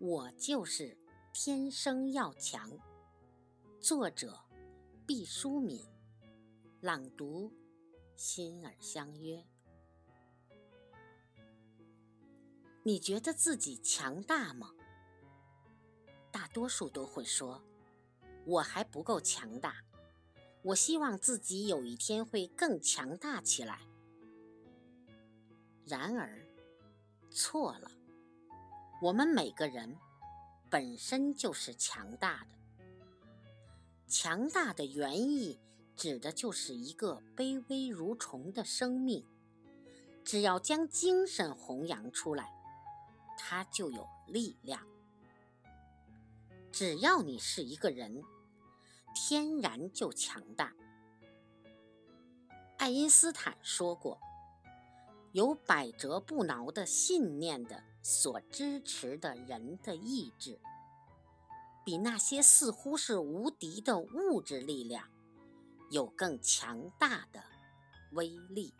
我就是天生要强。作者：毕淑敏。朗读：心儿相约。你觉得自己强大吗？大多数都会说：“我还不够强大。”我希望自己有一天会更强大起来。然而，错了。我们每个人本身就是强大的，强大的原意指的就是一个卑微如虫的生命。只要将精神弘扬出来，它就有力量。只要你是一个人，天然就强大。爱因斯坦说过：“有百折不挠的信念的。”所支持的人的意志，比那些似乎是无敌的物质力量，有更强大的威力。